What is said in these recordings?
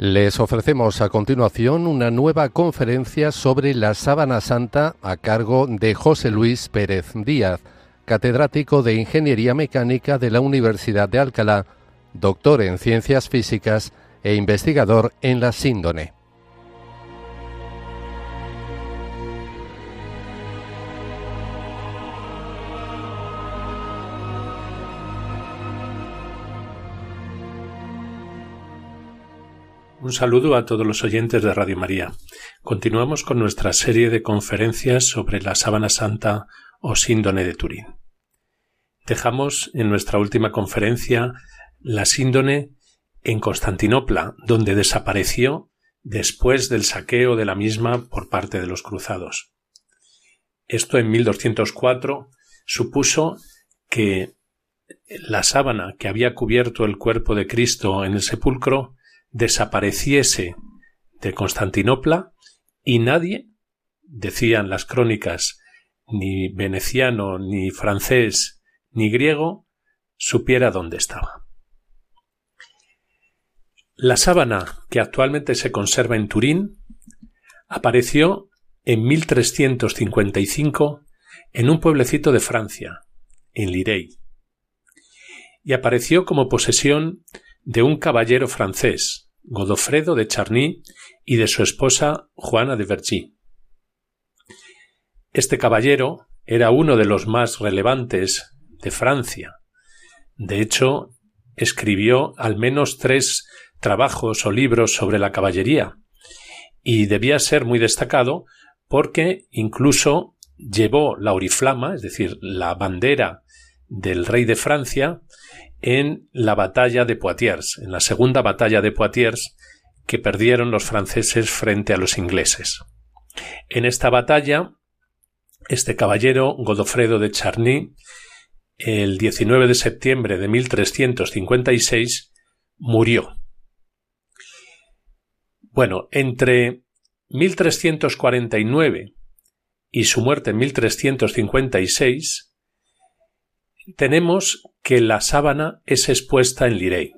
Les ofrecemos a continuación una nueva conferencia sobre la sábana santa a cargo de José Luis Pérez Díaz, catedrático de Ingeniería Mecánica de la Universidad de Alcalá, doctor en Ciencias Físicas e investigador en la síndone. Un saludo a todos los oyentes de Radio María. Continuamos con nuestra serie de conferencias sobre la sábana santa o síndone de Turín. Dejamos en nuestra última conferencia la síndone en Constantinopla, donde desapareció después del saqueo de la misma por parte de los cruzados. Esto en 1204 supuso que la sábana que había cubierto el cuerpo de Cristo en el sepulcro desapareciese de Constantinopla y nadie, decían las crónicas, ni veneciano, ni francés, ni griego, supiera dónde estaba. La sábana que actualmente se conserva en Turín apareció en 1355 en un pueblecito de Francia, en Lirey, y apareció como posesión de un caballero francés, Godofredo de Charny, y de su esposa Juana de Vergy. Este caballero era uno de los más relevantes de Francia. De hecho, escribió al menos tres trabajos o libros sobre la caballería, y debía ser muy destacado porque incluso llevó la oriflama, es decir, la bandera del rey de Francia, en la batalla de Poitiers, en la segunda batalla de Poitiers que perdieron los franceses frente a los ingleses. En esta batalla, este caballero, Godofredo de Charny, el 19 de septiembre de 1356, murió. Bueno, entre 1349 y su muerte en 1356, tenemos que la sábana es expuesta en Lirey.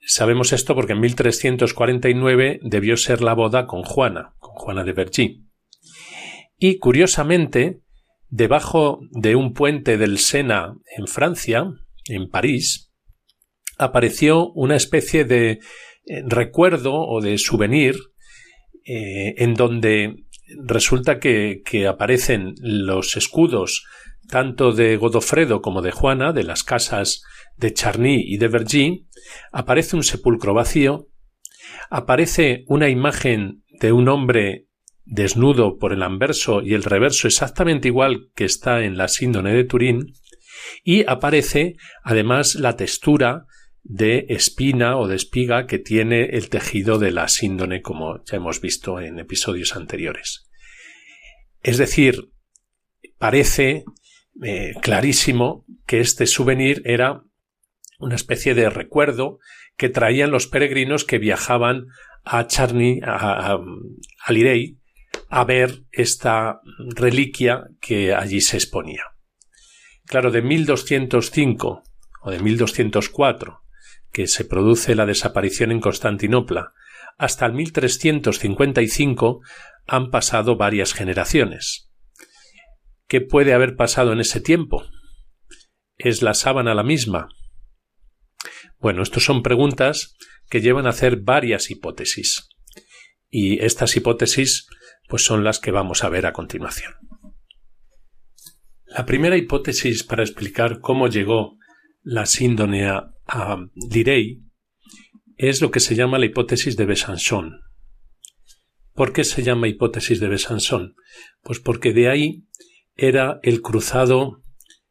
Sabemos esto porque en 1349 debió ser la boda con Juana, con Juana de Vergy. Y curiosamente, debajo de un puente del Sena en Francia, en París, apareció una especie de eh, recuerdo o de souvenir eh, en donde resulta que, que aparecen los escudos tanto de Godofredo como de Juana, de las casas de Charny y de Vergy, aparece un sepulcro vacío, aparece una imagen de un hombre desnudo por el anverso y el reverso exactamente igual que está en la síndone de Turín, y aparece además la textura de espina o de espiga que tiene el tejido de la síndone como ya hemos visto en episodios anteriores. Es decir, parece eh, clarísimo que este souvenir era una especie de recuerdo que traían los peregrinos que viajaban a Charny, a, a, Lirey, a ver esta reliquia que allí se exponía. Claro, de 1205 o de 1204, que se produce la desaparición en Constantinopla, hasta el 1355 han pasado varias generaciones. ¿Qué puede haber pasado en ese tiempo? ¿Es la sábana la misma? Bueno, estas son preguntas que llevan a hacer varias hipótesis. Y estas hipótesis pues son las que vamos a ver a continuación. La primera hipótesis para explicar cómo llegó la síndone a, a Lirey es lo que se llama la hipótesis de Besançon. ¿Por qué se llama hipótesis de Besançon? Pues porque de ahí era el cruzado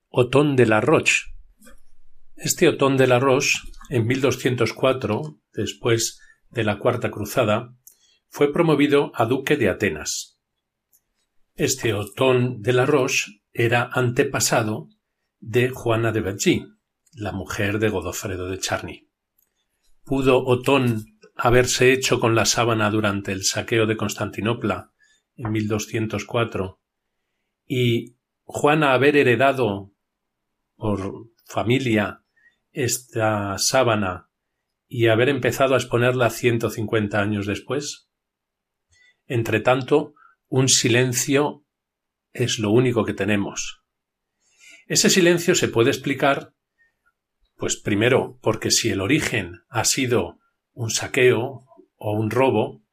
Otón de la Roche. Este Otón de la Roche, en 1204, después de la Cuarta Cruzada, fue promovido a duque de Atenas. Este Otón de la Roche era antepasado de Juana de Vergy, la mujer de Godofredo de Charny. ¿Pudo Otón haberse hecho con la sábana durante el saqueo de Constantinopla en 1204 y Juana haber heredado por familia esta sábana y haber empezado a exponerla 150 años después? Entre tanto, un silencio es lo único que tenemos. Ese silencio se puede explicar, pues primero, porque si el origen ha sido un saqueo o un robo,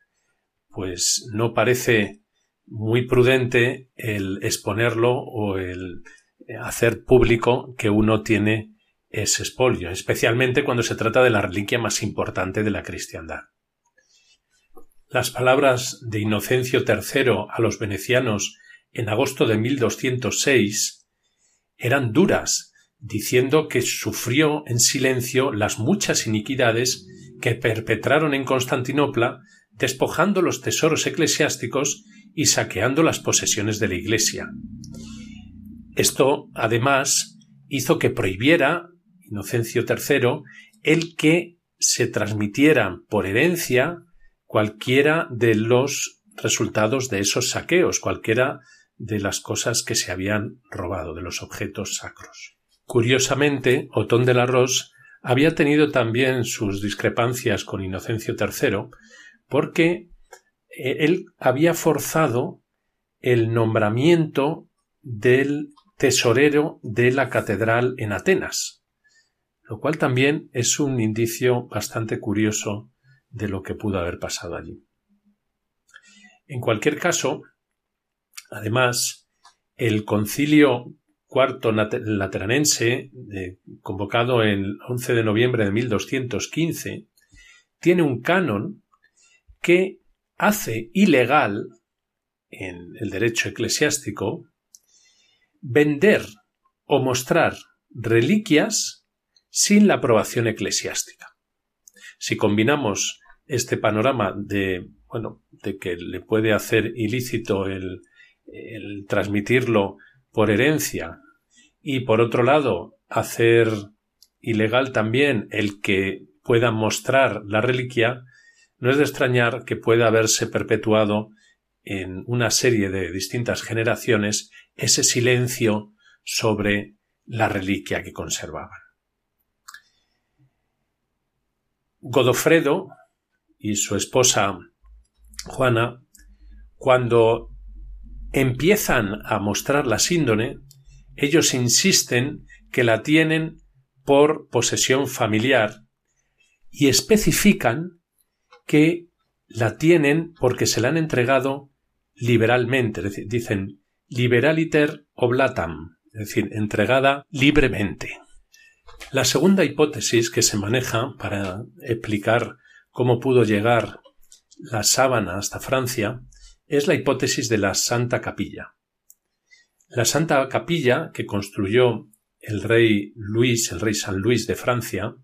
pues no parece muy prudente el exponerlo o el hacer público que uno tiene ese espolio, especialmente cuando se trata de la reliquia más importante de la cristiandad. Las palabras de Inocencio III a los venecianos en agosto de 1206 eran duras, diciendo que sufrió en silencio las muchas iniquidades que perpetraron en Constantinopla, despojando los tesoros eclesiásticos y saqueando las posesiones de la Iglesia. Esto, además, hizo que prohibiera Inocencio III el que se transmitieran por herencia cualquiera de los resultados de esos saqueos, cualquiera de las cosas que se habían robado, de los objetos sacros. Curiosamente, Otón de la Ros había tenido también sus discrepancias con Inocencio III, porque él había forzado el nombramiento del tesorero de la catedral en Atenas, lo cual también es un indicio bastante curioso de lo que pudo haber pasado allí. En cualquier caso, además, el concilio cuarto lateranense, convocado el 11 de noviembre de 1215, tiene un canon que hace ilegal en el derecho eclesiástico vender o mostrar reliquias sin la aprobación eclesiástica. Si combinamos este panorama de, bueno, de que le puede hacer ilícito el, el transmitirlo por herencia y por otro lado hacer ilegal también el que pueda mostrar la reliquia, no es de extrañar que pueda haberse perpetuado en una serie de distintas generaciones ese silencio sobre la reliquia que conservaban. Godofredo y su esposa Juana, cuando empiezan a mostrar la síndone, ellos insisten que la tienen por posesión familiar y especifican que la tienen porque se la han entregado liberalmente, es decir, dicen liberaliter oblatam, es decir, entregada libremente. La segunda hipótesis que se maneja para explicar cómo pudo llegar la sábana hasta Francia es la hipótesis de la Santa Capilla. La Santa Capilla que construyó el rey Luis, el rey San Luis de Francia,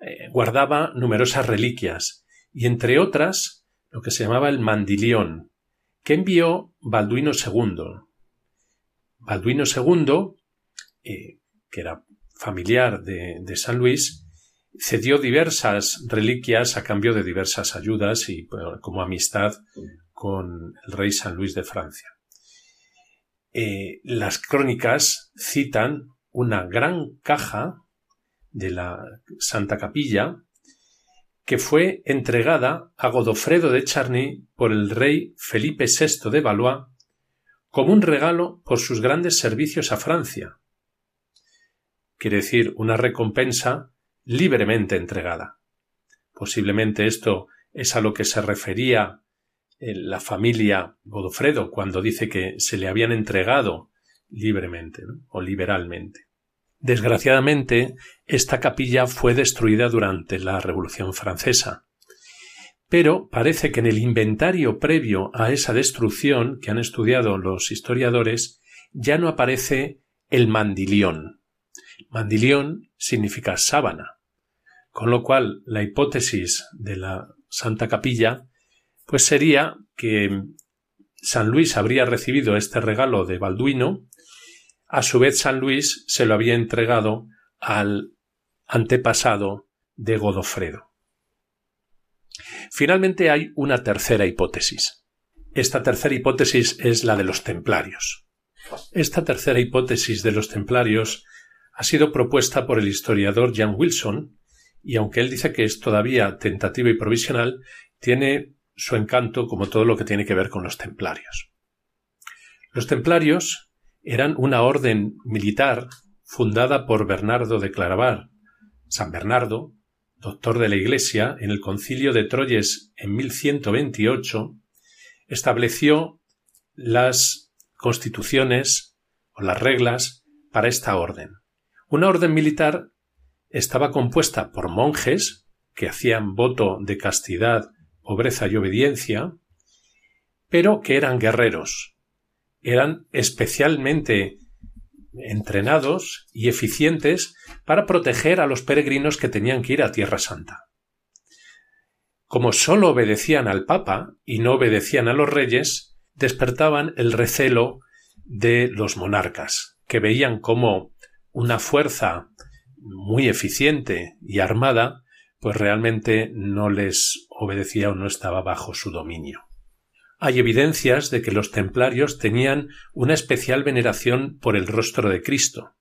eh, guardaba numerosas reliquias y entre otras lo que se llamaba el mandilión, que envió Balduino II. Balduino II, eh, que era familiar de, San Luis, cedió diversas reliquias a cambio de diversas ayudas y como amistad con el rey San Luis de Francia. Eh, las crónicas citan una gran caja de la Santa Capilla que fue entregada a Godofredo de Charny por el rey Felipe VI de Valois como un regalo por sus grandes servicios a Francia. Quiere decir, una recompensa libremente entregada. Posiblemente esto es a lo que se refería eh, la familia Godofredo cuando dice que se le habían entregado libremente o liberalmente. Desgraciadamente, esta capilla fue destruida durante la Revolución Francesa. Pero parece que en el inventario previo a esa destrucción que han estudiado los historiadores ya no aparece el mandilión. Mandilión significa sábana, con lo cual la hipótesis de la Santa Capilla pues sería que San Luis habría recibido este regalo de Balduino a su vez, San Luis se lo había entregado al antepasado de Godofredo. Finalmente hay una tercera hipótesis. Esta tercera hipótesis es la de los templarios. Esta tercera hipótesis de los templarios ha sido propuesta por el historiador Jan Wilson y aunque él dice que es todavía tentativa y provisional, tiene su encanto como todo lo que tiene que ver con los templarios. Los templarios eran una orden militar fundada por Bernardo de Claraval, San Bernardo, doctor de la Iglesia, en el concilio de Troyes en 1128, estableció las constituciones o las reglas para esta orden. Una orden militar estaba compuesta por monjes que hacían voto de castidad, pobreza y obediencia, pero que eran guerreros, eran especialmente entrenados y eficientes para proteger a los peregrinos que tenían que ir a Tierra Santa. Como sólo obedecían al Papa y no obedecían a los reyes, despertaban el recelo de los monarcas, que veían como una fuerza muy eficiente y armada, pues realmente no les obedecía o no estaba bajo su dominio. Hay evidencias de que los templarios tenían una especial veneración por el rostro de Cristo.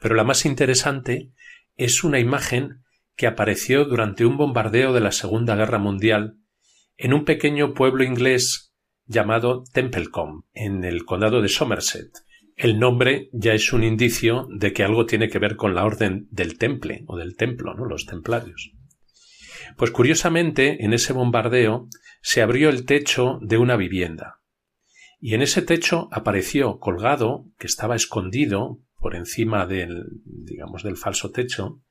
Pero la más interesante es una imagen que apareció durante un bombardeo de la Segunda Guerra Mundial en un pequeño pueblo inglés llamado Templecombe, en el condado de Somerset. El nombre ya es un indicio de que algo tiene que ver con la orden del temple o del templo, ¿no? Los templarios. Pues curiosamente, en ese bombardeo se abrió el techo de una vivienda. Y en ese techo apareció colgado, que estaba escondido por encima del, digamos, del falso techo,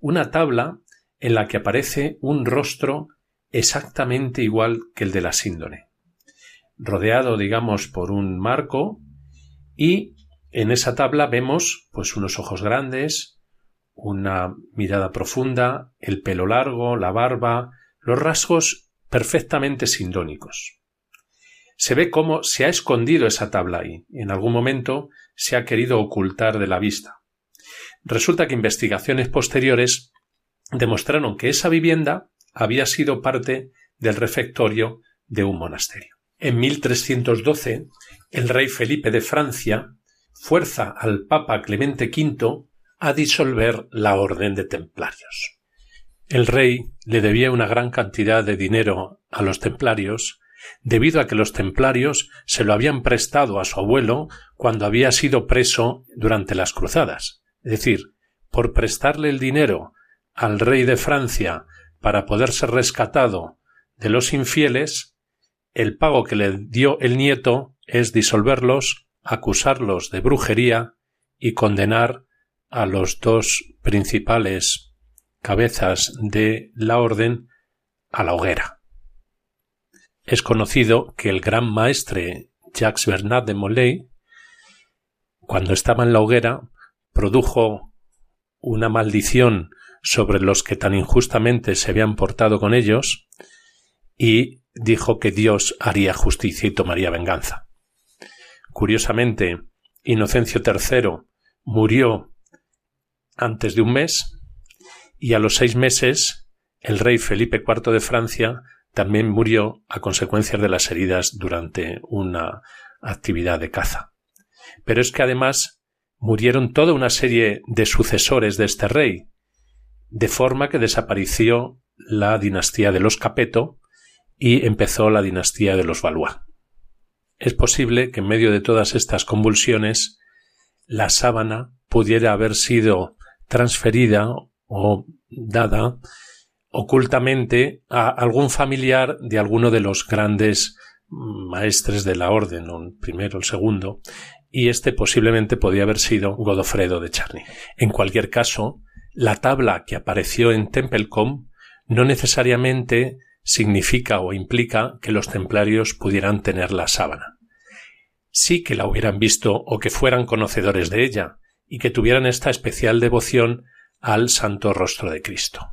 una tabla en la que aparece un rostro exactamente igual que el de la síndone, rodeado, digamos, por un marco, y en esa tabla vemos, pues, unos ojos grandes, una mirada profunda, el pelo largo, la barba, los rasgos perfectamente sindónicos. Se ve cómo se ha escondido esa tabla ahí. En algún momento se ha querido ocultar de la vista. Resulta que investigaciones posteriores demostraron que esa vivienda había sido parte del refectorio de un monasterio. En 1312, el rey Felipe de Francia fuerza al Papa Clemente V a disolver la orden de templarios. El rey le debía una gran cantidad de dinero a los templarios debido a que los templarios se lo habían prestado a su abuelo cuando había sido preso durante las cruzadas. Es decir, por prestarle el dinero al rey de Francia para poder ser rescatado de los infieles, el pago que le dio el nieto es disolverlos, acusarlos de brujería y condenar a los dos principales cabezas de la orden a la hoguera. Es conocido que el gran maestre Jacques Bernard de Molay, cuando estaba en la hoguera, produjo una maldición sobre los que tan injustamente se habían portado con ellos y dijo que Dios haría justicia y tomaría venganza. Curiosamente, Inocencio III murió antes de un mes y a los seis meses el rey Felipe IV de Francia también murió a consecuencia de las heridas durante una actividad de caza. Pero es que además murieron toda una serie de sucesores de este rey, de forma que desapareció la dinastía de los Capeto y empezó la dinastía de los Valois. Es posible que en medio de todas estas convulsiones la sábana pudiera haber sido transferida o dada ocultamente a algún familiar de alguno de los grandes maestres de la orden, el primero, el segundo, y este posiblemente podía haber sido Godofredo de Charny. En cualquier caso, la tabla que apareció en Templecom no necesariamente significa o implica que los templarios pudieran tener la sábana. Sí que la hubieran visto o que fueran conocedores de ella, y que tuvieran esta especial devoción al Santo Rostro de Cristo.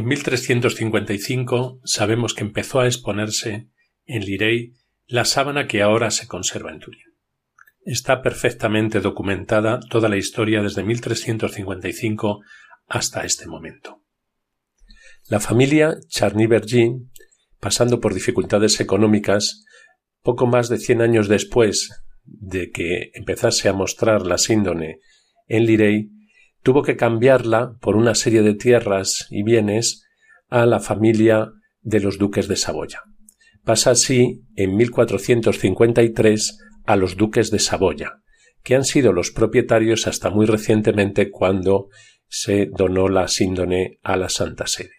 En 1355 sabemos que empezó a exponerse en Lirey la sábana que ahora se conserva en Turín. Está perfectamente documentada toda la historia desde 1355 hasta este momento. La familia Charny-Bergy, pasando por dificultades económicas, poco más de cien años después de que empezase a mostrar la síndone en Lirey, tuvo que cambiarla por una serie de tierras y bienes a la familia de los duques de Saboya. Pasa así en 1453 a los duques de Saboya, que han sido los propietarios hasta muy recientemente cuando se donó la síndone a la Santa Sede.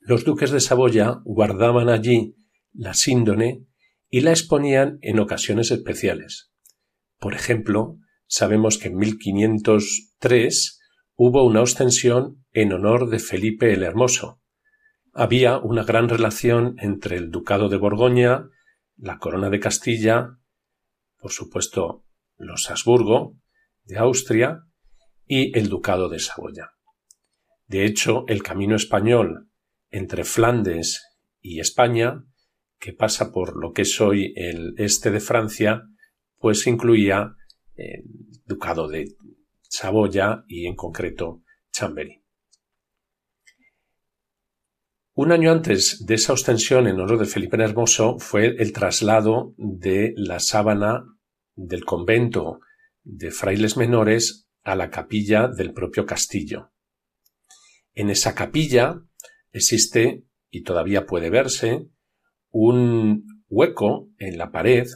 Los duques de Saboya guardaban allí la síndone y la exponían en ocasiones especiales. Por ejemplo, sabemos que en 1503 hubo una ostensión en honor de Felipe el Hermoso. Había una gran relación entre el Ducado de Borgoña, la Corona de Castilla, por supuesto los Habsburgo de Austria y el Ducado de Saboya. De hecho, el camino español entre Flandes y España, que pasa por lo que es hoy el este de Francia, pues incluía Ducado de Saboya y en concreto Chambery. Un año antes de esa ostensión en honor de Felipe el Hermoso fue el traslado de la sábana del convento de frailes menores a la capilla del propio castillo. En esa capilla existe, y todavía puede verse, un hueco en la pared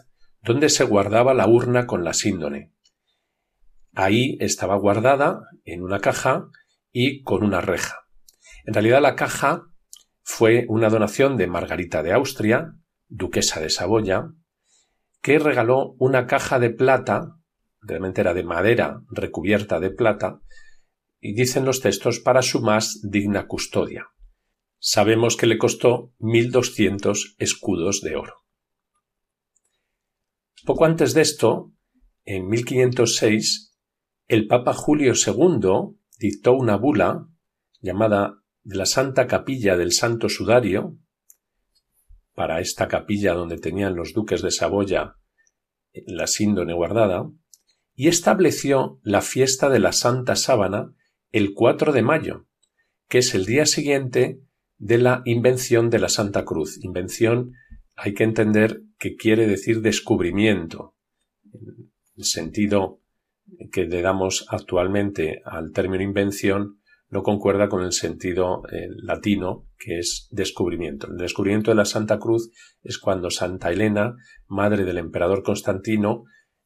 donde se guardaba la urna con la síndone. Ahí estaba guardada en una caja y con una reja. En realidad la caja fue una donación de Margarita de Austria, duquesa de Saboya, que regaló una caja de plata, realmente era de madera recubierta de plata, y dicen los textos para su más digna custodia. Sabemos que le costó mil doscientos escudos de oro. Poco antes de esto, en 1506, el Papa Julio II dictó una bula llamada la Santa Capilla del Santo Sudario, para esta capilla donde tenían los duques de Saboya la síndone guardada, y estableció la fiesta de la Santa Sábana el 4 de mayo, que es el día siguiente de la invención de la Santa Cruz. Invención hay que entender que quiere decir descubrimiento, el sentido que le damos actualmente al término invención no concuerda con el sentido eh, latino, que es descubrimiento. El descubrimiento de la Santa Cruz es cuando Santa Elena, madre del emperador Constantino,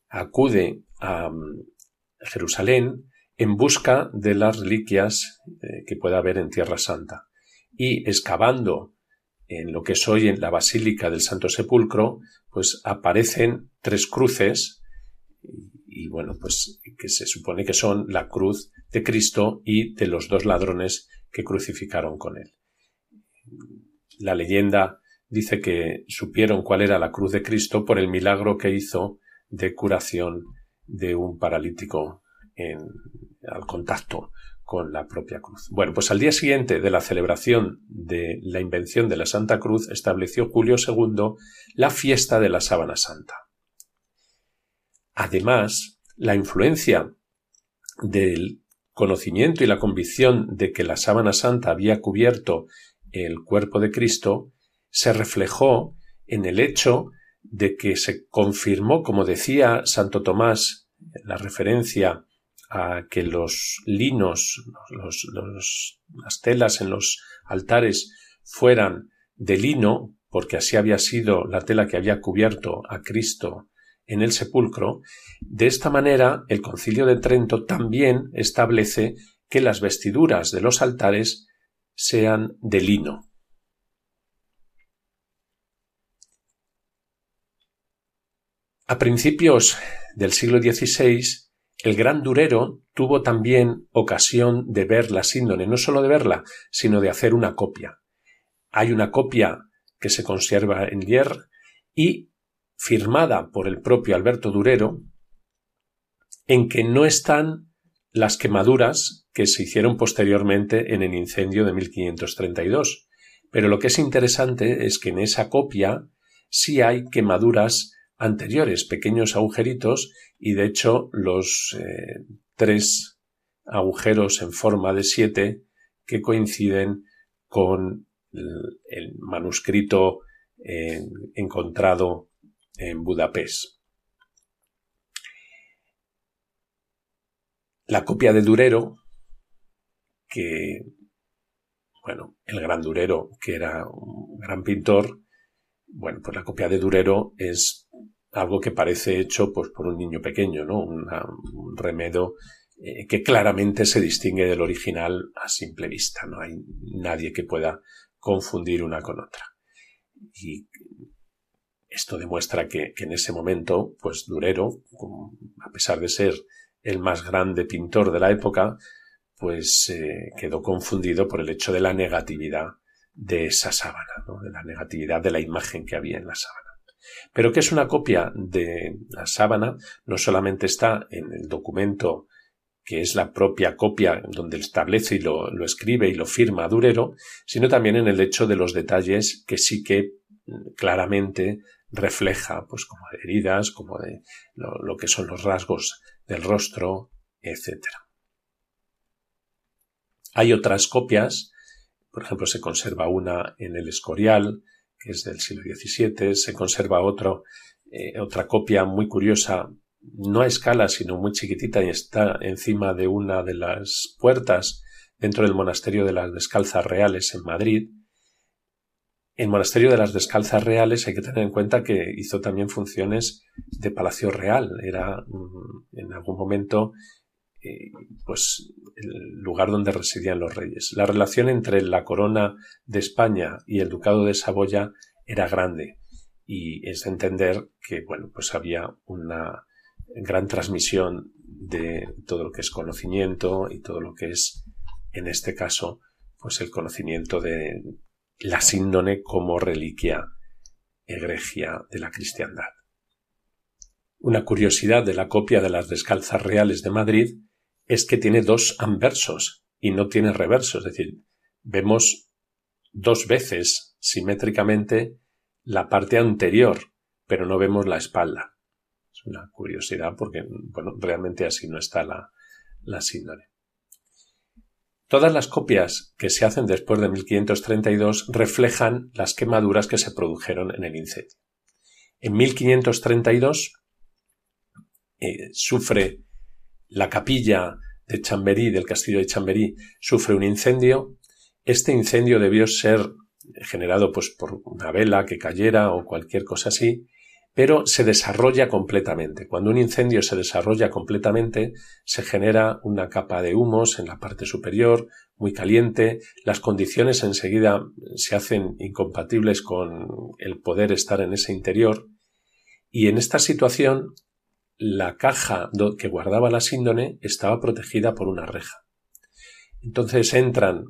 acude a mm, Jerusalén en busca de las reliquias eh, que pueda haber en Tierra Santa. Y excavando en lo que es hoy en la Basílica del Santo Sepulcro, pues aparecen tres cruces y bueno, pues que se supone que son la cruz de Cristo y de los dos ladrones que crucificaron con él. La leyenda dice que supieron cuál era la cruz de Cristo por el milagro que hizo de curación de un paralítico al contacto con la propia cruz. Bueno, pues al día siguiente de la celebración de la invención de la Santa Cruz estableció Julio II la fiesta de la Sábana Santa. Además, la influencia del conocimiento y la convicción de que la sábana santa había cubierto el cuerpo de Cristo se reflejó en el hecho de que se confirmó, como decía Santo Tomás, la referencia a que los linos, las telas en los altares fueran de lino, porque así había sido la tela que había cubierto a Cristo en el sepulcro, de esta manera el concilio de Trento también establece que las vestiduras de los altares sean de lino. A principios del siglo XVI, el gran durero tuvo también ocasión de ver la síndone, no solo de verla, sino de hacer una copia. Hay una copia que se conserva en Lier y firmada por el propio Alberto Durero, en que no están las quemaduras que se hicieron posteriormente en el incendio de 1532. Pero lo que es interesante es que en esa copia sí hay quemaduras anteriores, pequeños agujeritos, y de hecho los eh, tres agujeros en forma de siete que coinciden con el, manuscrito eh, encontrado en Budapest. La copia de Durero, que, bueno, el gran Durero, que era un gran pintor, bueno, pues la copia de Durero es algo que parece hecho pues, por un niño pequeño, ¿no? un remedo eh, que claramente se distingue del original a simple vista. No hay nadie que pueda confundir una con otra. Y esto demuestra que, en ese momento, pues Durero, a pesar de ser el más grande pintor de la época, pues eh, quedó confundido por el hecho de la negatividad de esa sábana, de la negatividad de la imagen que había en la sábana. Pero que es una copia de la sábana, no solamente está en el documento que es la propia copia donde establece y lo, lo, escribe y lo firma Durero, sino también en el hecho de los detalles que sí que mm, claramente refleja, pues como de heridas, como de lo, que son los rasgos del rostro, etc. Hay otras copias, por ejemplo, se conserva una en el Escorial, que es del siglo XVII, se conserva otro, eh, otra copia muy curiosa, no a escala, sino muy chiquitita y está encima de una de las puertas dentro del monasterio de las Descalzas Reales en Madrid, el monasterio de las Descalzas Reales hay que tener en cuenta que hizo también funciones de palacio real. Era mm, en algún momento eh, pues el lugar donde residían los reyes. La relación entre la corona de España y el ducado de Saboya era grande y es de entender que bueno pues había una gran transmisión de todo lo que es conocimiento y todo lo que es en este caso pues el conocimiento de, la síndone como reliquia egregia de la cristiandad. Una curiosidad de la copia de las descalzas reales de Madrid es que tiene dos anversos y no tiene reverso, es decir, vemos dos veces simétricamente la parte anterior, pero no vemos la espalda. Es una curiosidad porque, bueno, realmente así no está la, la síndone. Todas las copias que se hacen después de 1532 reflejan las quemaduras que se produjeron en el incendio. En 1532 eh, sufre la capilla de Chamberí, del castillo de Chamberí, sufre un incendio. Este incendio debió ser generado pues, por una vela que cayera o cualquier cosa así, pero se desarrolla completamente. Cuando un incendio se desarrolla completamente, se genera una capa de humos en la parte superior, muy caliente, las condiciones enseguida se hacen incompatibles con el poder estar en ese interior, y en esta situación la caja que guardaba la síndone estaba protegida por una reja. Entonces entran,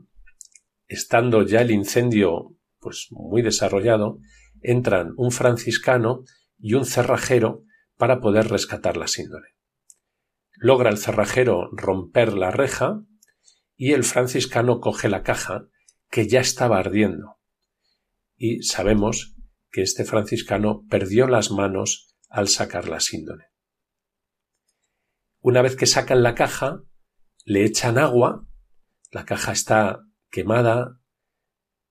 estando ya el incendio pues muy desarrollado, entran un franciscano y un cerrajero para poder rescatar la síndone. Logra el cerrajero romper la reja y el franciscano coge la caja que ya estaba ardiendo. Y sabemos que este franciscano perdió las manos al sacar la síndone. Una vez que sacan la caja, le echan agua, la caja está quemada,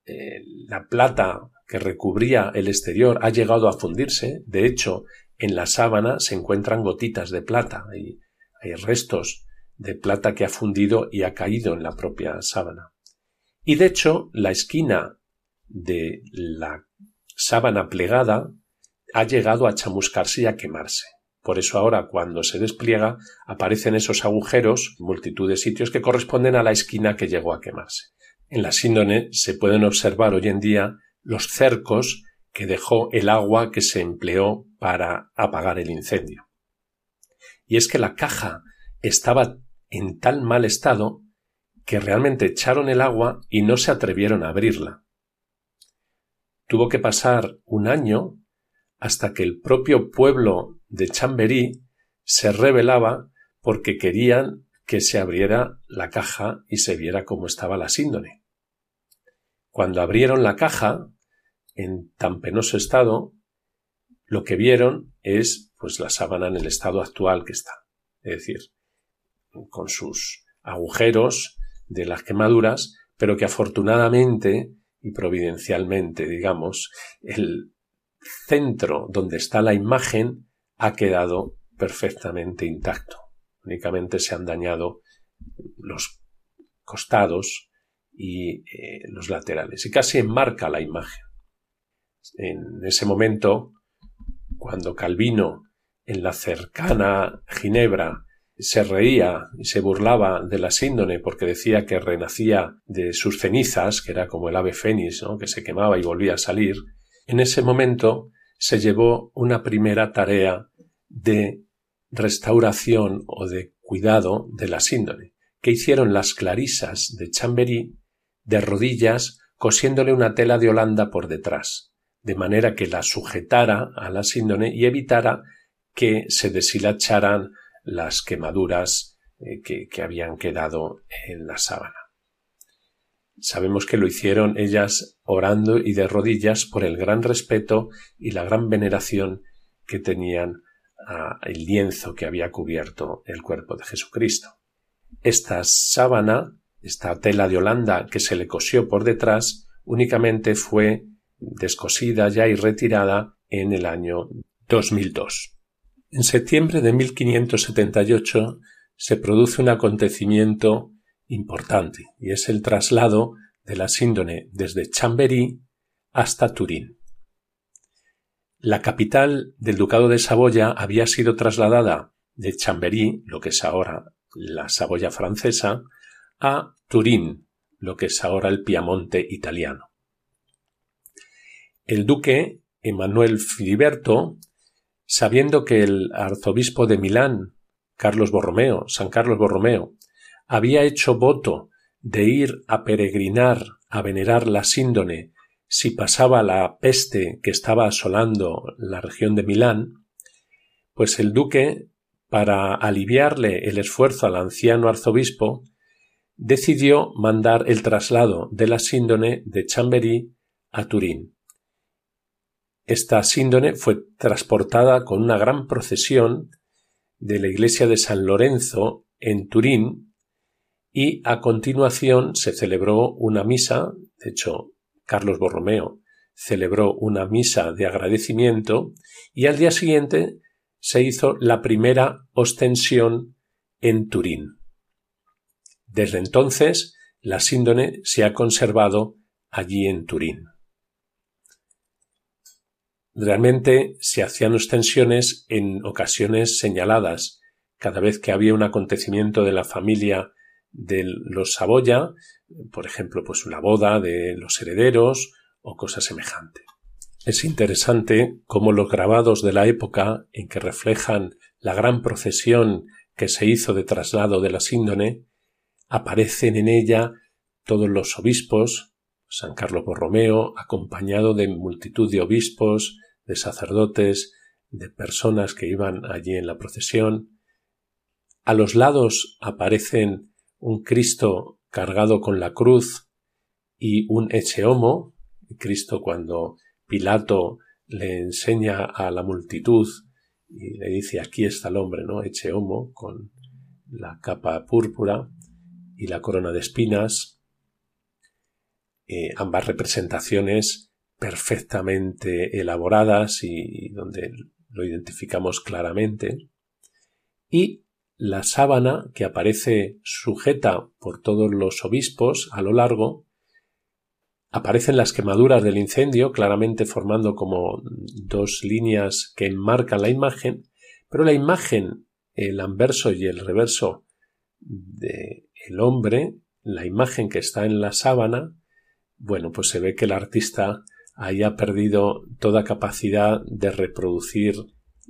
eh, la plata que recubría el exterior ha llegado a fundirse. De hecho, en la sábana se encuentran gotitas de plata. y hay restos de plata que ha fundido y ha caído en la propia sábana. Y de hecho, la esquina de la sábana plegada ha llegado a chamuscarse y a quemarse. Por eso ahora cuando se despliega aparecen esos agujeros, multitud de sitios que corresponden a la esquina que llegó a quemarse. En la síndone se pueden observar hoy en día los cercos que dejó el agua que se empleó para apagar el incendio. Y es que la caja estaba en tal mal estado que realmente echaron el agua y no se atrevieron a abrirla. Tuvo que pasar un año hasta que el propio pueblo de Chamberí se rebelaba porque querían que se abriera la caja y se viera cómo estaba la síndone. Cuando abrieron la caja, en tan penoso estado, lo que vieron es pues la sábana en el estado actual que está. Es decir, con sus agujeros de las quemaduras, pero que afortunadamente y providencialmente, digamos, el centro donde está la imagen ha quedado perfectamente intacto. Únicamente se han dañado los costados y eh, los laterales y casi enmarca la imagen. En ese momento, cuando Calvino en la cercana Ginebra se reía y se burlaba de la síndone porque decía que renacía de sus cenizas, que era como el ave fénix, ¿no? que se quemaba y volvía a salir, en ese momento se llevó una primera tarea de restauración o de cuidado de la síndone, que hicieron las clarisas de Chamberí de rodillas cosiéndole una tela de Holanda por detrás, de manera que la sujetara a la síndone y evitara que se deshilacharan las quemaduras eh, que habían quedado en la sábana. Sabemos que lo hicieron ellas orando y de rodillas por el gran respeto y la gran veneración que tenían al lienzo que había cubierto el cuerpo de Jesucristo. Esta sábana, esta tela de Holanda que se le cosió por detrás, únicamente fue descosida ya y retirada en el año 2002. En septiembre de 1578 se produce un acontecimiento importante y es el traslado de la síndone desde Chamberí hasta Turín. La capital del Ducado de Saboya había sido trasladada de Chamberí, lo que es ahora la Saboya francesa, a Turín, lo que es ahora el Piamonte italiano. El duque Emanuel Filiberto sabiendo que el arzobispo de Milán, Carlos Borromeo, San Carlos Borromeo, había hecho voto de ir a peregrinar a venerar la síndone si pasaba la peste que estaba asolando la región de Milán, pues el duque, para aliviarle el esfuerzo al anciano arzobispo, decidió mandar el traslado de la síndone de Chamberí a Turín. Esta síndone fue transportada con una gran procesión de la iglesia de San Lorenzo en Turín y a continuación se celebró una misa, de hecho Carlos Borromeo celebró una misa de agradecimiento y al día siguiente se hizo la primera ostensión en Turín. Desde entonces la síndone se ha conservado allí en Turín. Realmente se hacían extensiones en ocasiones señaladas, cada vez que había un acontecimiento de la familia de los Saboya, por ejemplo, pues una boda de los herederos o cosa semejante. Es interesante cómo los grabados de la época en que reflejan la gran procesión que se hizo de traslado de la síndone, aparecen en ella todos los obispos, San Carlos Borromeo, acompañado de multitud de obispos, de sacerdotes, de personas que iban allí en la procesión. A los lados aparecen un Cristo cargado con la cruz y un homo. Cristo cuando Pilato le enseña a la multitud y le dice aquí está el hombre, ¿no? homo con la capa púrpura y la corona de espinas. Eh, ambas representaciones perfectamente elaboradas y donde lo identificamos claramente. Y la sábana que aparece sujeta por todos los obispos a lo largo, aparecen las quemaduras del incendio, claramente formando como dos líneas que enmarcan la imagen, pero la imagen, el anverso y el reverso del el hombre, la imagen que está en la sábana, bueno, pues se ve que el artista haya perdido toda capacidad de reproducir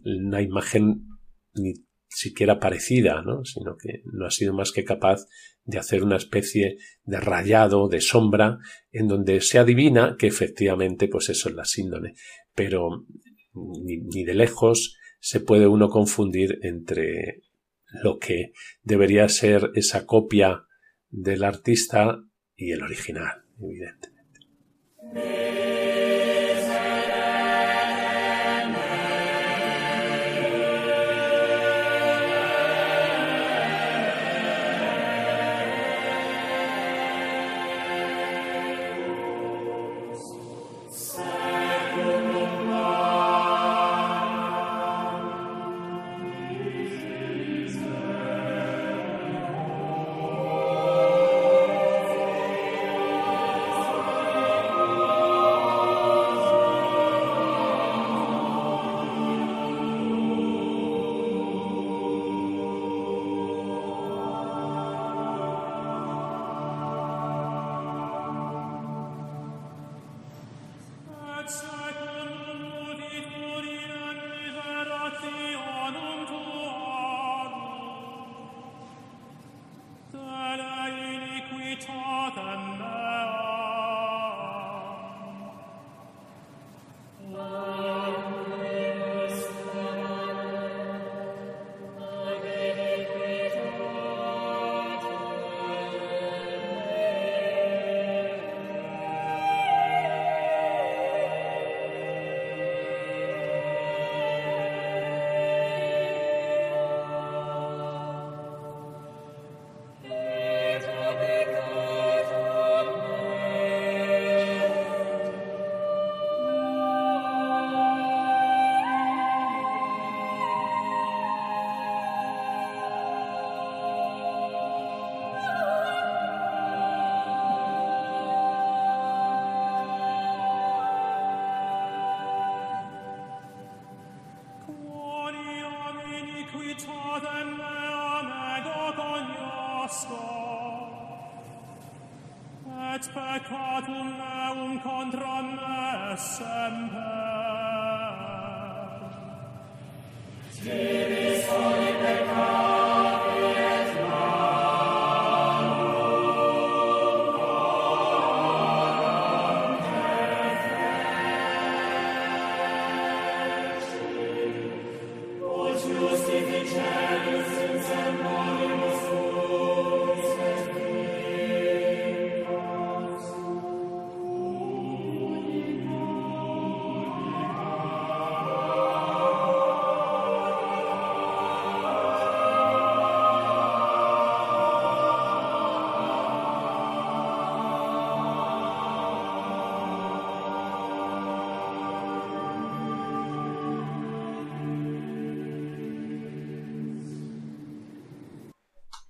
una imagen ni siquiera parecida, ¿no? sino que no ha sido más que capaz de hacer una especie de rayado, de sombra, en donde se adivina que efectivamente pues eso es la síndone, pero ni de lejos se puede uno confundir entre lo que debería ser esa copia del artista y el original, evidentemente.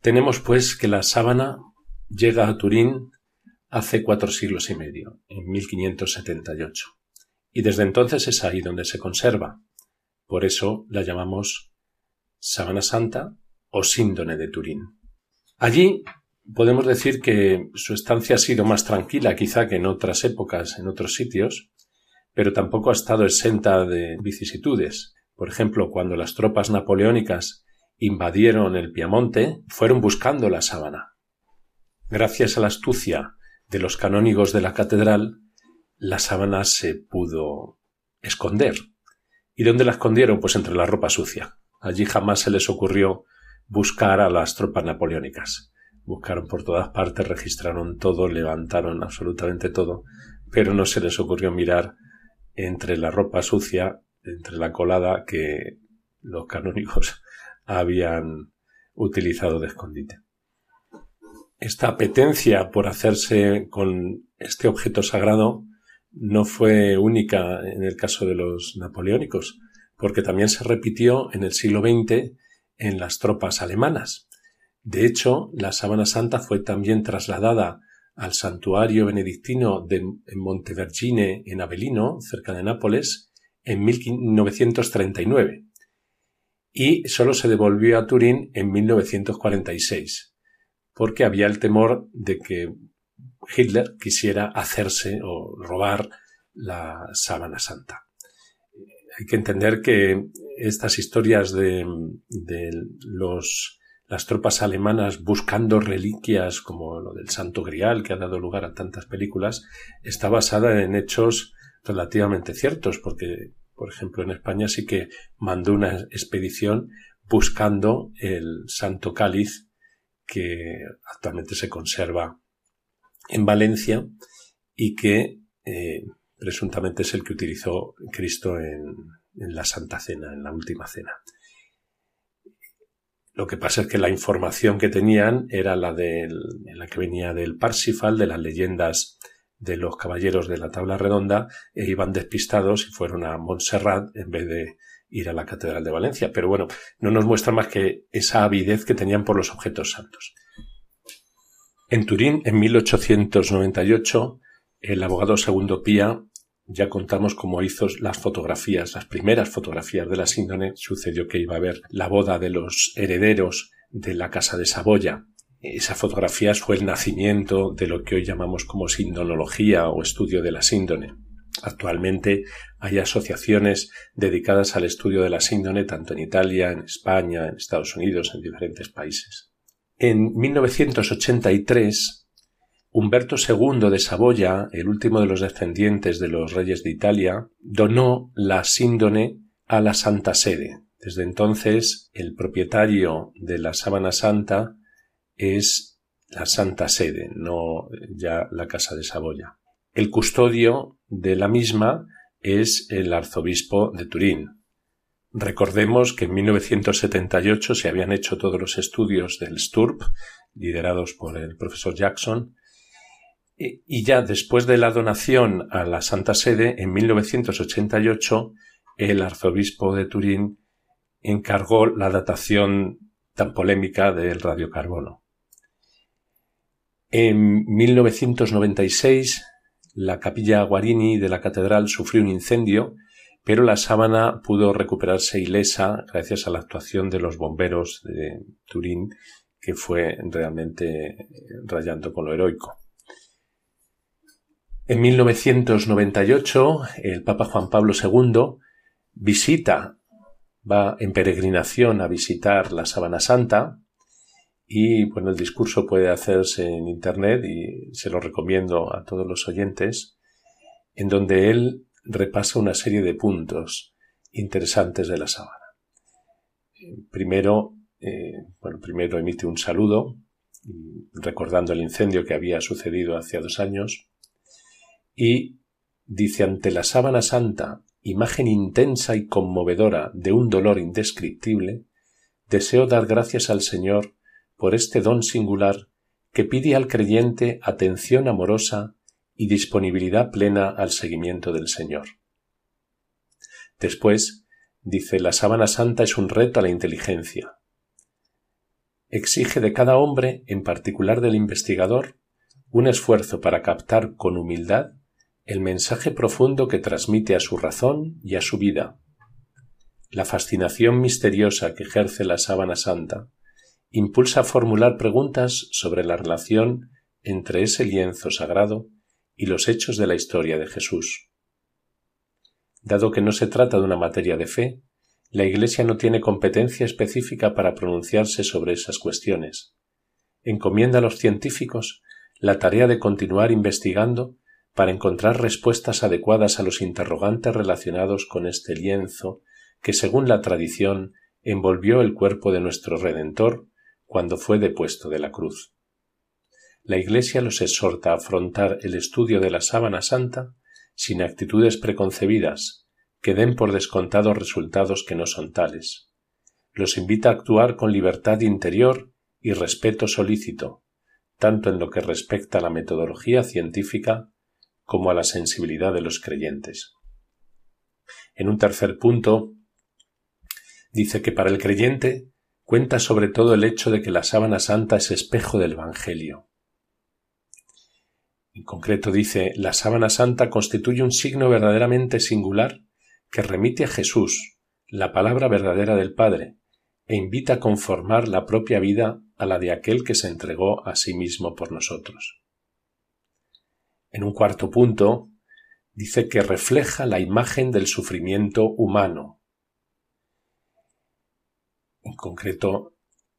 Tenemos pues que la sábana llega a Turín hace cuatro siglos y medio, en 1578, y desde entonces es ahí donde se conserva. Por eso la llamamos sábana santa o síndone de Turín. Allí podemos decir que su estancia ha sido más tranquila quizá que en otras épocas, en otros sitios, pero tampoco ha estado exenta de vicisitudes. Por ejemplo, cuando las tropas napoleónicas invadieron el Piamonte, fueron buscando la sábana. Gracias a la astucia de los canónigos de la catedral, la sábana se pudo esconder. ¿Y dónde la escondieron? Pues entre la ropa sucia. Allí jamás se les ocurrió buscar a las tropas napoleónicas. Buscaron por todas partes, registraron todo, levantaron absolutamente todo, pero no se les ocurrió mirar entre la ropa sucia, entre la colada que los canónigos habían utilizado de escondite. Esta apetencia por hacerse con este objeto sagrado no fue única en el caso de los napoleónicos, porque también se repitió en el siglo XX en las tropas alemanas. De hecho, la sábana santa fue también trasladada al santuario benedictino de Montevergine en Avellino, cerca de Nápoles, en 1939 y solo se devolvió a Turín en 1946, porque había el temor de que Hitler quisiera hacerse o robar la sábana santa. Hay que entender que estas historias de, las tropas alemanas buscando reliquias como lo del Santo Grial, que ha dado lugar a tantas películas, está basada en hechos relativamente ciertos, porque por ejemplo, en España sí que mandó una expedición buscando el Santo Cáliz que actualmente se conserva en Valencia y que eh, presuntamente es el que utilizó Cristo en, la Santa Cena, en la Última Cena. Lo que pasa es que la información que tenían era la, de la que venía del Parsifal, de las leyendas de los caballeros de la tabla redonda, e iban despistados y fueron a Montserrat en vez de ir a la Catedral de Valencia. Pero bueno, no nos muestra más que esa avidez que tenían por los objetos santos. En Turín, en 1898, el abogado Segundo Pía ya contamos cómo hizo las fotografías, las primeras fotografías de la síndone. Sucedió que iba a haber la boda de los herederos de la Casa de Saboya. Esa fotografía fue el nacimiento de lo que hoy llamamos como sindonología o estudio de la síndone. Actualmente hay asociaciones dedicadas al estudio de la síndone tanto en Italia, en España, en Estados Unidos, en diferentes países. En 1983 Humberto II de Saboya, el último de los descendientes de los reyes de Italia, donó la síndone a la Santa Sede. Desde entonces, el propietario de la sábana santa es la Santa Sede, no ya la Casa de Saboya. El custodio de la misma es el arzobispo de Turín. Recordemos que en 1978 se habían hecho todos los estudios del STURP, liderados por el profesor Jackson, y ya después de la donación a la Santa Sede, en 1988, el arzobispo de Turín encargó la datación tan polémica del radiocarbono. En 1996, la capilla Guarini de la catedral sufrió un incendio, pero la sábana pudo recuperarse ilesa gracias a la actuación de los bomberos de Turín, que fue realmente rayando con lo heroico. En 1998, el Papa Juan Pablo II visita, va en peregrinación a visitar la Sábana Santa y bueno, el discurso puede hacerse en Internet y se lo recomiendo a todos los oyentes, en donde él repasa una serie de puntos interesantes de la sábana. Primero, eh, bueno, primero emite un saludo recordando el incendio que había sucedido hace dos años y dice ante la sábana santa, imagen intensa y conmovedora de un dolor indescriptible, deseo dar gracias al Señor por este don singular que pide al creyente atención amorosa y disponibilidad plena al seguimiento del Señor. Después, dice, la sábana santa es un reto a la inteligencia. Exige de cada hombre, en particular del investigador, un esfuerzo para captar con humildad el mensaje profundo que transmite a su razón y a su vida. La fascinación misteriosa que ejerce la sábana santa impulsa a formular preguntas sobre la relación entre ese lienzo sagrado y los hechos de la historia de Jesús. Dado que no se trata de una materia de fe, la Iglesia no tiene competencia específica para pronunciarse sobre esas cuestiones. Encomienda a los científicos la tarea de continuar investigando para encontrar respuestas adecuadas a los interrogantes relacionados con este lienzo que, según la tradición, envolvió el cuerpo de nuestro Redentor cuando fue depuesto de la cruz. La Iglesia los exhorta a afrontar el estudio de la sábana santa sin actitudes preconcebidas, que den por descontados resultados que no son tales. Los invita a actuar con libertad interior y respeto solícito, tanto en lo que respecta a la metodología científica como a la sensibilidad de los creyentes. En un tercer punto, dice que para el creyente cuenta sobre todo el hecho de que la sábana santa es espejo del Evangelio. En concreto dice, la sábana santa constituye un signo verdaderamente singular que remite a Jesús, la palabra verdadera del Padre, e invita a conformar la propia vida a la de aquel que se entregó a sí mismo por nosotros. En un cuarto punto, dice que refleja la imagen del sufrimiento humano. En concreto,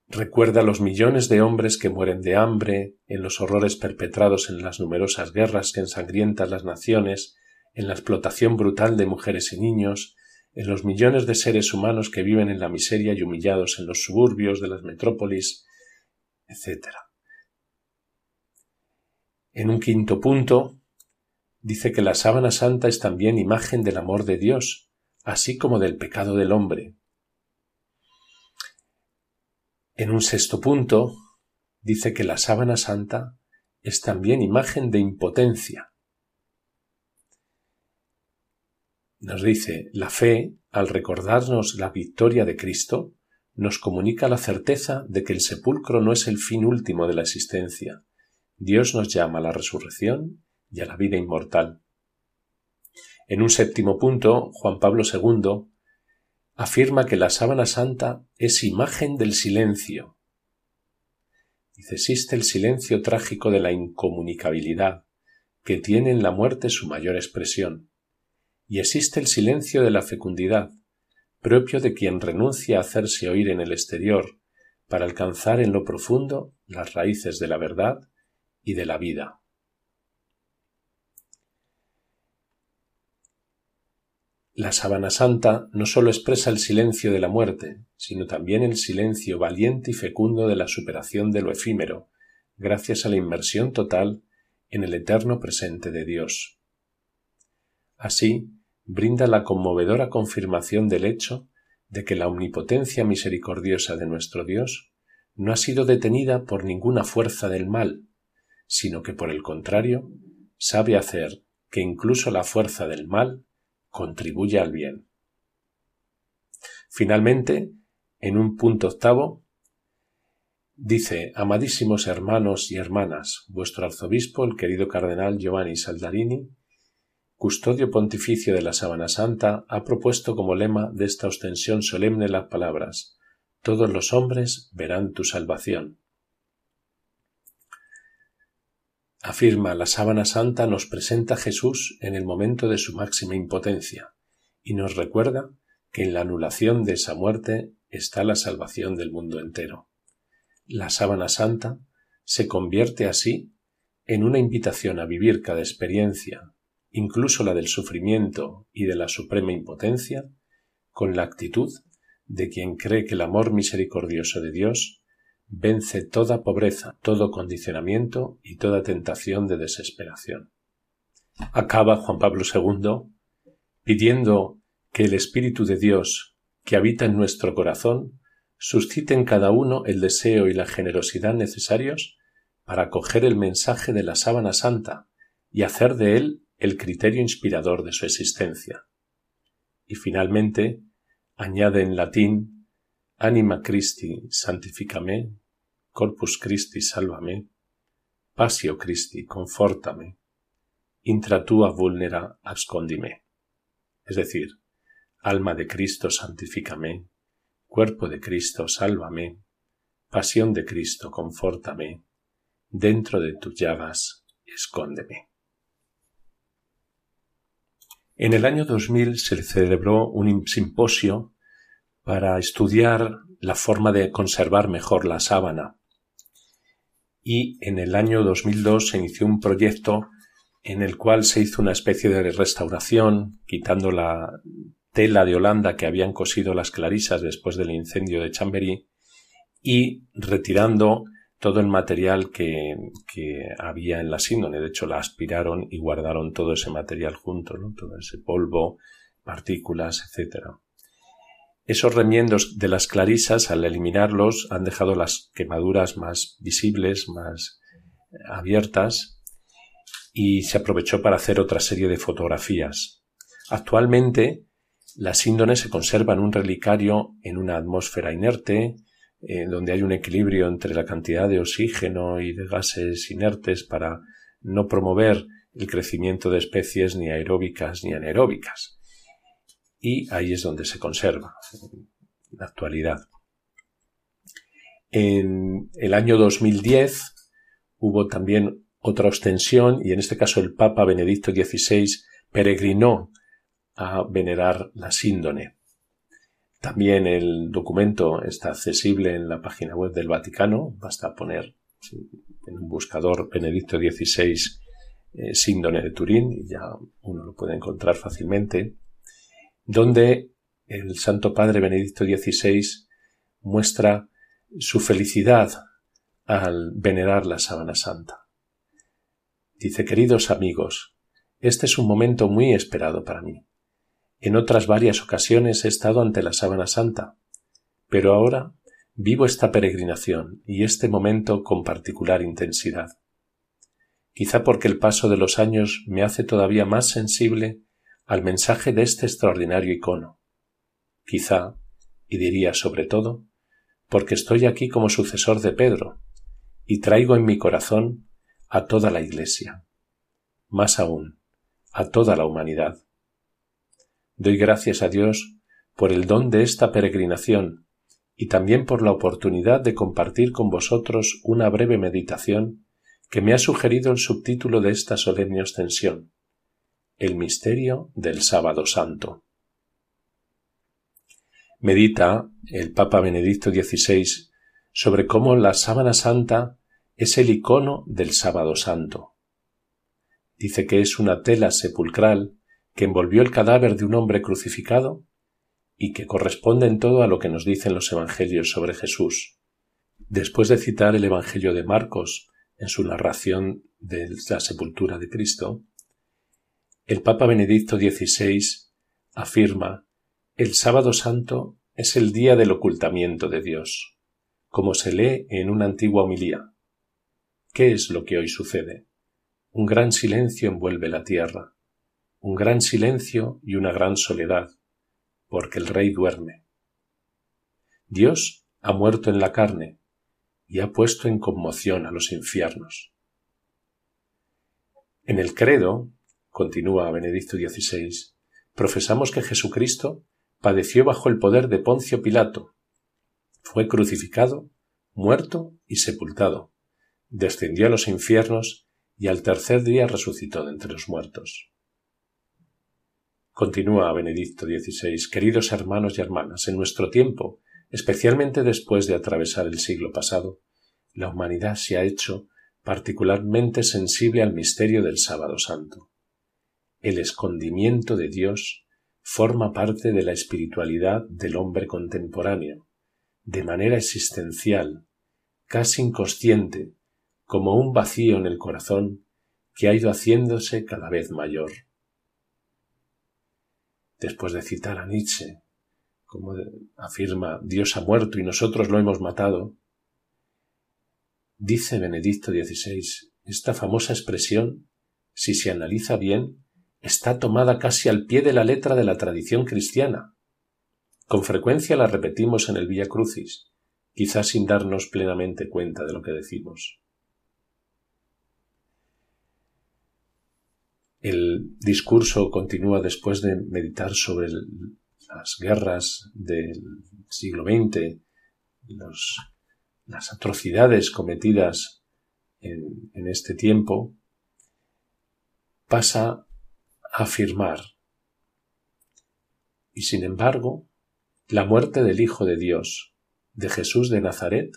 recuerda los millones de hombres que mueren de hambre, en los horrores perpetrados en las numerosas guerras que ensangrientan las naciones, en la explotación brutal de mujeres y niños, en los millones de seres humanos que viven en la miseria y humillados en los suburbios de las metrópolis, etc. En un quinto punto, dice que la sábana santa es también imagen del amor de Dios, así como del pecado del hombre. En un sexto punto, dice que la sábana santa es también imagen de impotencia, Nos dice, la fe, al recordarnos la victoria de Cristo, nos comunica la certeza de que el sepulcro no es el fin último de la existencia. Dios nos llama a la resurrección y a la vida inmortal. En un séptimo punto, Juan Pablo II afirma que la sábana santa es imagen del silencio. Dice, existe el silencio trágico de la incomunicabilidad, que tiene en la muerte su mayor expresión y existe el silencio de la fecundidad, propio de quien renuncia a hacerse oír en el exterior para alcanzar en lo profundo las raíces de la verdad y de la vida. La sábana santa no sólo expresa el silencio de la muerte, sino también el silencio valiente y fecundo de la superación de lo efímero, gracias a la inmersión total en el eterno presente de Dios. Así, brinda la conmovedora confirmación del hecho de que la omnipotencia misericordiosa de nuestro Dios no ha sido detenida por ninguna fuerza del mal, sino que por el contrario sabe hacer que incluso la fuerza del mal contribuya al bien. Finalmente, en un punto octavo, dice, amadísimos hermanos y hermanas, vuestro arzobispo, el querido cardenal Giovanni Saldarini, custodio pontificio de la Sábana Santa, ha propuesto como lema de esta ostensión solemne las palabras Todos los hombres verán tu salvación. Afirma la Sábana Santa nos presenta Jesús en el momento de su máxima impotencia y nos recuerda que en la anulación de esa muerte está la salvación del mundo entero. La Sábana Santa se convierte así en una invitación a vivir cada experiencia, incluso la del sufrimiento y de la suprema impotencia, con la actitud de quien cree que el amor misericordioso de Dios vence toda pobreza, todo condicionamiento y toda tentación de desesperación. Acaba Juan Pablo II pidiendo que el Espíritu de Dios, que habita en nuestro corazón, suscite en cada uno el deseo y la generosidad necesarios para acoger el mensaje de la sábana santa y hacer de él el criterio inspirador de su existencia. Y finalmente añade en latín Anima Christi santificame, Corpus Christi salvame, Pasio Christi confortame, intra tua vulnera abscondime. Es decir, alma de Cristo santificame, cuerpo de Cristo sálvame, pasión de Cristo confortame, dentro de tus llagas escóndeme. En el año 2000 se celebró un simposio para estudiar la forma de conservar mejor la sábana. Y en el año 2002 se inició un proyecto en el cual se hizo una especie de restauración, quitando la tela de Holanda que habían cosido las clarisas después del incendio de Chambery y retirando todo el material que, había en la síndone. De hecho, la aspiraron y guardaron todo ese material junto, todo ese polvo, partículas, etc. Esos remiendos de las clarisas, al eliminarlos, han dejado las quemaduras más visibles, más abiertas, y se aprovechó para hacer otra serie de fotografías. Actualmente, la síndone se conserva en un relicario en una atmósfera inerte, donde hay un equilibrio entre la cantidad de oxígeno y de gases inertes para no promover el crecimiento de especies ni aeróbicas ni anaeróbicas. Y ahí es donde se conserva en la actualidad. En el año 2010 hubo también otra ostensión y en este caso el Papa Benedicto XVI peregrinó a venerar la síndone. También el documento está accesible en la página web del Vaticano. Basta poner en un buscador Benedicto XVI eh, síndone de Turín y ya uno lo puede encontrar fácilmente, donde el Santo Padre Benedicto XVI muestra su felicidad al venerar la sábana santa. Dice, queridos amigos, este es un momento muy esperado para mí. En otras varias ocasiones he estado ante la sábana santa, pero ahora vivo esta peregrinación y este momento con particular intensidad. Quizá porque el paso de los años me hace todavía más sensible al mensaje de este extraordinario icono. Quizá, y diría sobre todo, porque estoy aquí como sucesor de Pedro, y traigo en mi corazón a toda la Iglesia, más aún, a toda la humanidad. Doy gracias a Dios por el don de esta peregrinación y también por la oportunidad de compartir con vosotros una breve meditación que me ha sugerido el subtítulo de esta solemne ostensión, El misterio del sábado santo. Medita el Papa Benedicto XVI sobre cómo la sábana santa es el icono del sábado santo. Dice que es una tela sepulcral que envolvió el cadáver de un hombre crucificado y que corresponde en todo a lo que nos dicen los Evangelios sobre Jesús. Después de citar el Evangelio de Marcos en su narración de la sepultura de Cristo, el Papa Benedicto XVI afirma el sábado santo es el día del ocultamiento de Dios, como se lee en una antigua homilía. ¿Qué es lo que hoy sucede? Un gran silencio envuelve la tierra, un gran silencio y una gran soledad, porque el rey duerme. Dios ha muerto en la carne y ha puesto en conmoción a los infiernos. En el credo, continúa Benedicto XVI, profesamos que Jesucristo padeció bajo el poder de Poncio Pilato, fue crucificado, muerto y sepultado, descendió a los infiernos y al tercer día resucitó de entre los muertos. Continúa Benedicto XVI, queridos hermanos y hermanas, en nuestro tiempo, especialmente después de atravesar el siglo pasado, la humanidad se ha hecho particularmente sensible al misterio del sábado santo. El escondimiento de Dios forma parte de la espiritualidad del hombre contemporáneo, de manera existencial, casi inconsciente, como un vacío en el corazón que ha ido haciéndose cada vez mayor. Después de citar a Nietzsche, como afirma Dios ha muerto y nosotros lo hemos matado, dice Benedicto XVI, esta famosa expresión, si se analiza bien, está tomada casi al pie de la letra de la tradición cristiana. Con frecuencia la repetimos en el Vía Crucis, quizás sin darnos plenamente cuenta de lo que decimos. El discurso continúa después de meditar sobre las guerras del siglo XX, las atrocidades cometidas en, en este tiempo, pasa afirmar. Y sin embargo, la muerte del Hijo de Dios, de Jesús de Nazaret,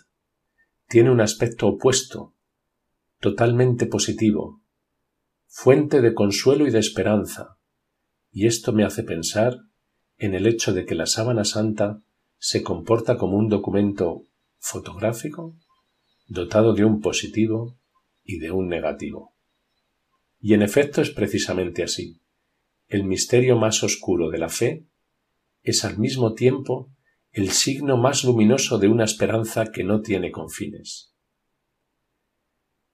tiene un aspecto opuesto, totalmente positivo, fuente de consuelo y de esperanza, y esto me hace pensar en el hecho de que la sábana santa se comporta como un documento fotográfico dotado de un positivo y de un negativo. Y en efecto es precisamente así. El misterio más oscuro de la fe es al mismo tiempo el signo más luminoso de una esperanza que no tiene confines.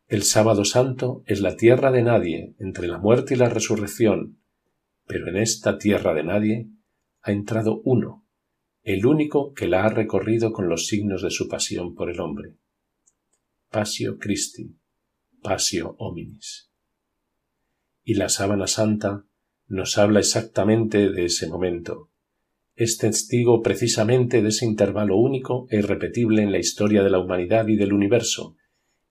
El sábado santo es la tierra de nadie entre la muerte y la resurrección, pero en esta tierra de nadie ha entrado uno, el único que la ha recorrido con los signos de su pasión por el hombre. Pasio Christi, Pasio hominis. Y la sábana santa nos habla exactamente de ese momento. Es testigo precisamente de ese intervalo único e irrepetible en la historia de la humanidad y del universo,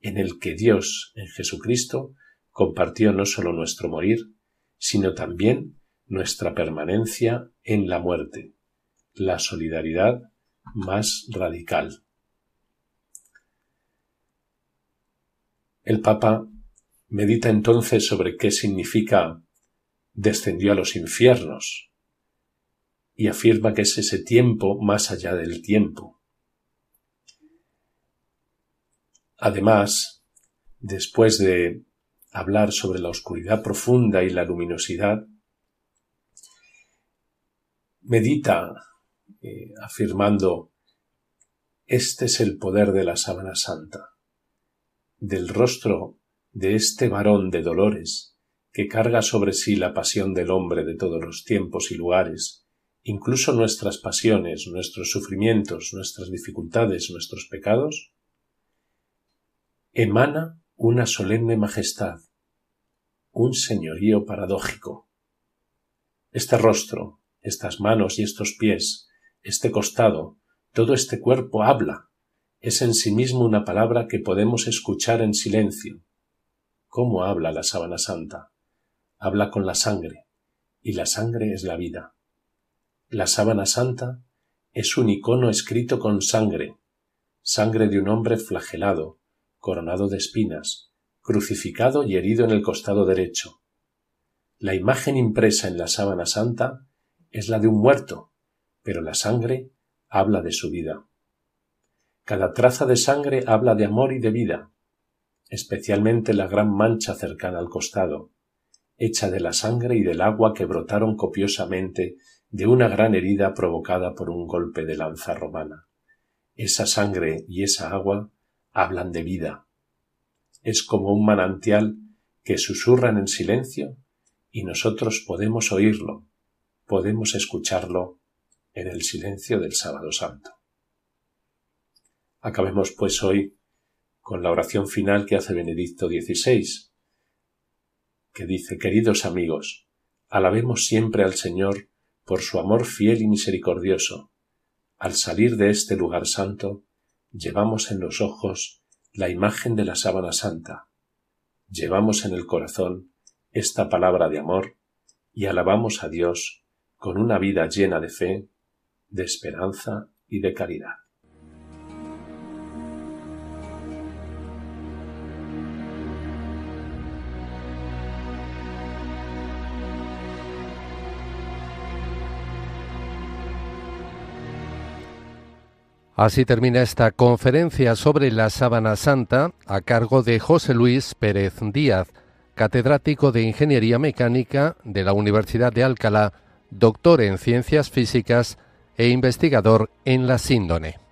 en el que Dios, en Jesucristo, compartió no sólo nuestro morir, sino también nuestra permanencia en la muerte, la solidaridad más radical. El Papa medita entonces sobre qué significa descendió a los infiernos. y afirma que es ese tiempo más allá del tiempo. Además, después de hablar sobre la oscuridad profunda y la luminosidad, medita eh, afirmando este es el poder de la sábana santa, del rostro de este varón de dolores que carga sobre sí la pasión del hombre de todos los tiempos y lugares, incluso nuestras pasiones, nuestros sufrimientos, nuestras dificultades, nuestros pecados, emana una solemne majestad, un señorío paradójico. Este rostro, estas manos y estos pies, este costado, todo este cuerpo habla, es en sí mismo una palabra que podemos escuchar en silencio. ¿Cómo habla la sábana santa? Habla con la sangre, y la sangre es la vida. La sábana santa es un icono escrito con sangre, sangre de un hombre flagelado, coronado de espinas, crucificado y herido en el costado derecho. La imagen impresa en la sábana santa es la de un muerto, pero la sangre habla de su vida. Cada traza de sangre habla de amor y de vida, especialmente la gran mancha cercana al costado, hecha de la sangre y del agua que brotaron copiosamente de una gran herida provocada por un golpe de lanza romana. Esa sangre y esa agua hablan de vida. Es como un manantial que susurran en silencio y nosotros podemos oírlo, podemos escucharlo en el silencio del sábado santo. Acabemos pues hoy con la oración final que hace Benedicto XVI, que dice, queridos amigos, alabemos siempre al Señor por su amor fiel y misericordioso. Al salir de este lugar santo, llevamos en los ojos la imagen de la sábana santa, llevamos en el corazón esta palabra de amor y alabamos a Dios con una vida llena de fe, de esperanza y de caridad. Así termina esta conferencia sobre la sábana santa a cargo de José Luis Pérez Díaz, catedrático de Ingeniería Mecánica de la Universidad de Alcalá, doctor en Ciencias Físicas e investigador en la síndone.